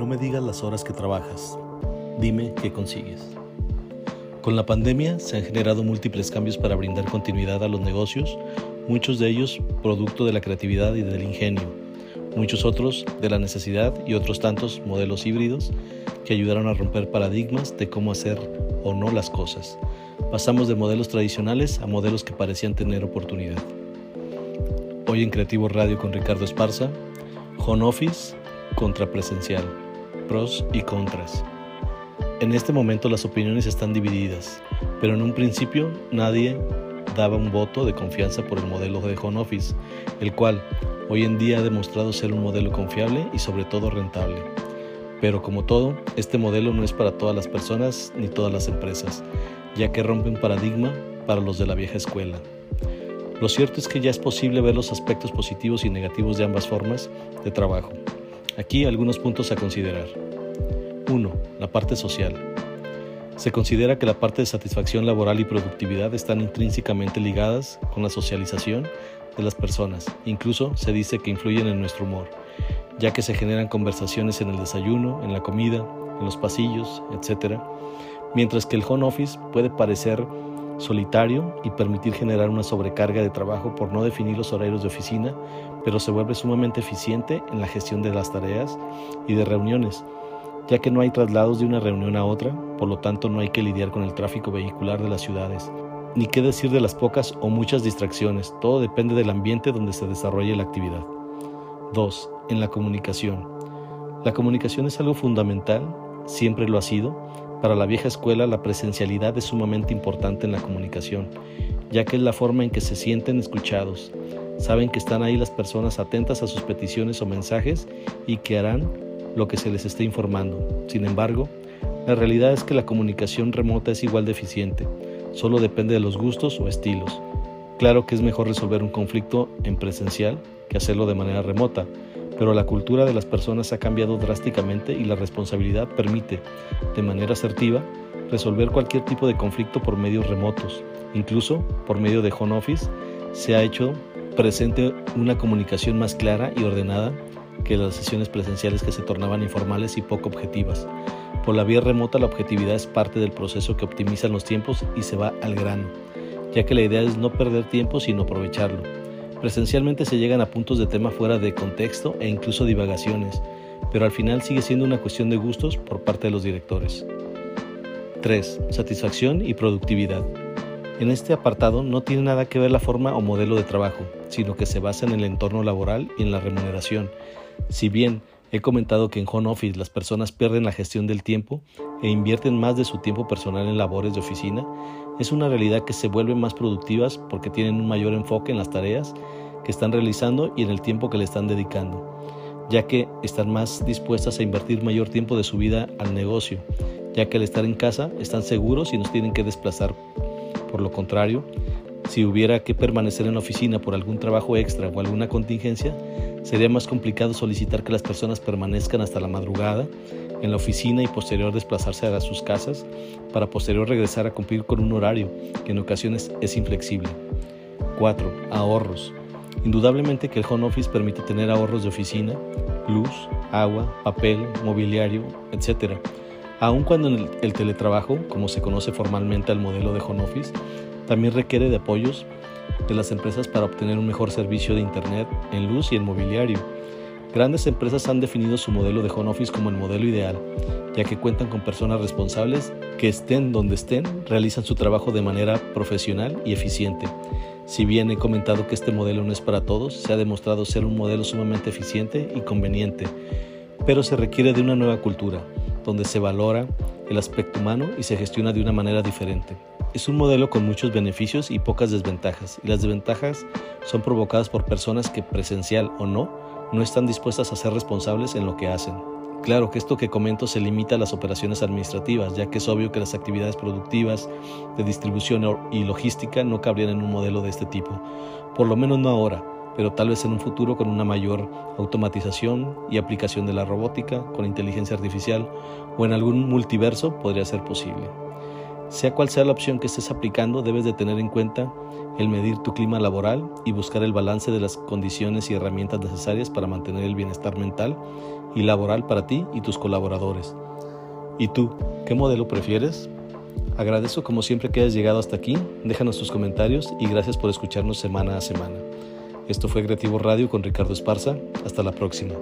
No me digas las horas que trabajas, dime qué consigues. Con la pandemia se han generado múltiples cambios para brindar continuidad a los negocios, muchos de ellos producto de la creatividad y del ingenio, muchos otros de la necesidad y otros tantos modelos híbridos que ayudaron a romper paradigmas de cómo hacer o no las cosas. Pasamos de modelos tradicionales a modelos que parecían tener oportunidad. Hoy en Creativo Radio con Ricardo Esparza, Home Office contra presencial, pros y contras. En este momento las opiniones están divididas, pero en un principio nadie daba un voto de confianza por el modelo de home office, el cual hoy en día ha demostrado ser un modelo confiable y sobre todo rentable. Pero como todo, este modelo no es para todas las personas ni todas las empresas, ya que rompe un paradigma para los de la vieja escuela. Lo cierto es que ya es posible ver los aspectos positivos y negativos de ambas formas de trabajo. Aquí algunos puntos a considerar. 1. La parte social. Se considera que la parte de satisfacción laboral y productividad están intrínsecamente ligadas con la socialización de las personas. Incluso se dice que influyen en nuestro humor, ya que se generan conversaciones en el desayuno, en la comida, en los pasillos, etc. Mientras que el home office puede parecer solitario y permitir generar una sobrecarga de trabajo por no definir los horarios de oficina, pero se vuelve sumamente eficiente en la gestión de las tareas y de reuniones, ya que no hay traslados de una reunión a otra, por lo tanto no hay que lidiar con el tráfico vehicular de las ciudades, ni qué decir de las pocas o muchas distracciones, todo depende del ambiente donde se desarrolle la actividad. 2. En la comunicación. La comunicación es algo fundamental, siempre lo ha sido, para la vieja escuela la presencialidad es sumamente importante en la comunicación, ya que es la forma en que se sienten escuchados. Saben que están ahí las personas atentas a sus peticiones o mensajes y que harán lo que se les esté informando. Sin embargo, la realidad es que la comunicación remota es igual de eficiente, solo depende de los gustos o estilos. Claro que es mejor resolver un conflicto en presencial que hacerlo de manera remota, pero la cultura de las personas ha cambiado drásticamente y la responsabilidad permite, de manera asertiva, resolver cualquier tipo de conflicto por medios remotos. Incluso, por medio de home office, se ha hecho presente una comunicación más clara y ordenada que las sesiones presenciales que se tornaban informales y poco objetivas. Por la vía remota la objetividad es parte del proceso que optimiza los tiempos y se va al grano, ya que la idea es no perder tiempo sino aprovecharlo. Presencialmente se llegan a puntos de tema fuera de contexto e incluso divagaciones, pero al final sigue siendo una cuestión de gustos por parte de los directores. 3. Satisfacción y productividad. En este apartado no tiene nada que ver la forma o modelo de trabajo, sino que se basa en el entorno laboral y en la remuneración. Si bien he comentado que en home office las personas pierden la gestión del tiempo e invierten más de su tiempo personal en labores de oficina, es una realidad que se vuelven más productivas porque tienen un mayor enfoque en las tareas que están realizando y en el tiempo que le están dedicando, ya que están más dispuestas a invertir mayor tiempo de su vida al negocio, ya que al estar en casa están seguros y nos tienen que desplazar. Por lo contrario, si hubiera que permanecer en la oficina por algún trabajo extra o alguna contingencia, sería más complicado solicitar que las personas permanezcan hasta la madrugada en la oficina y posterior desplazarse a sus casas para posterior regresar a cumplir con un horario que en ocasiones es inflexible. 4. Ahorros. Indudablemente que el home office permite tener ahorros de oficina, luz, agua, papel, mobiliario, etc. Aun cuando el teletrabajo, como se conoce formalmente al modelo de home office, también requiere de apoyos de las empresas para obtener un mejor servicio de Internet en luz y en mobiliario Grandes empresas han definido su modelo de home office como el modelo ideal, ya que cuentan con personas responsables que estén donde estén, realizan su trabajo de manera profesional y eficiente. Si bien he comentado que este modelo no es para todos, se ha demostrado ser un modelo sumamente eficiente y conveniente, pero se requiere de una nueva cultura, donde se valora el aspecto humano y se gestiona de una manera diferente. Es un modelo con muchos beneficios y pocas desventajas, y las desventajas son provocadas por personas que presencial o no no están dispuestas a ser responsables en lo que hacen. Claro que esto que comento se limita a las operaciones administrativas, ya que es obvio que las actividades productivas de distribución y logística no cabrían en un modelo de este tipo, por lo menos no ahora, pero tal vez en un futuro con una mayor automatización y aplicación de la robótica, con inteligencia artificial o en algún multiverso podría ser posible. Sea cual sea la opción que estés aplicando, debes de tener en cuenta el medir tu clima laboral y buscar el balance de las condiciones y herramientas necesarias para mantener el bienestar mental y laboral para ti y tus colaboradores. ¿Y tú, qué modelo prefieres? Agradezco como siempre que hayas llegado hasta aquí, déjanos tus comentarios y gracias por escucharnos semana a semana. Esto fue Creativo Radio con Ricardo Esparza, hasta la próxima.